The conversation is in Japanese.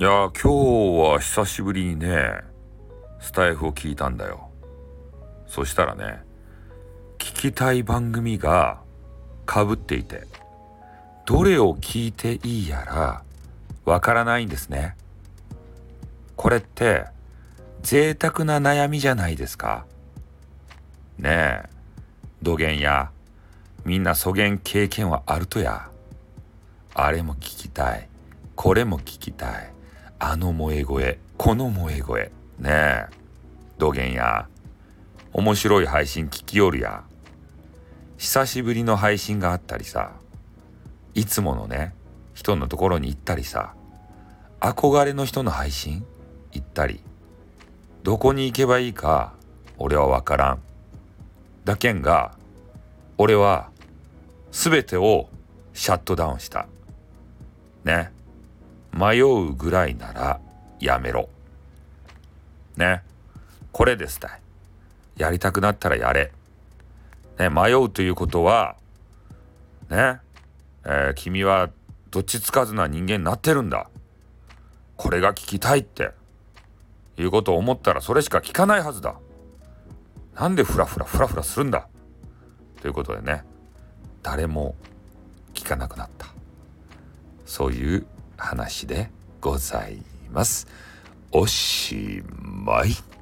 いや今日は久しぶりにねスタイフを聞いたんだよ。そしたらね聞きたい番組がかぶっていてどれを聞いていいやらわからないんですね。これって贅沢な悩みじゃないですか。ねえ土源やみんなそげん経験はあるとや。あれも聞きたい。これも聞きたい。あの萌え声。この萌え声。ねえ。土源や。面白い配信聞きよるや。久しぶりの配信があったりさ。いつものね人のところに行ったりさ。憧れの人の配信？行ったり。どこに行けばいいか俺は分からん。だけんが俺は全てをシャットダウンした。ね。迷うぐらいならやめろ。ね。これですたい。やりたくなったらやれ。ね迷うということはねえー、君はどっちつかずな人間になってるんだ。これが聞きたいって。いうことを思ったらそれしか聞かないはずだ。なんでフラフラフラフラするんだ。ということでね。誰も聞かなくなった。そういう話でございます。おしまい。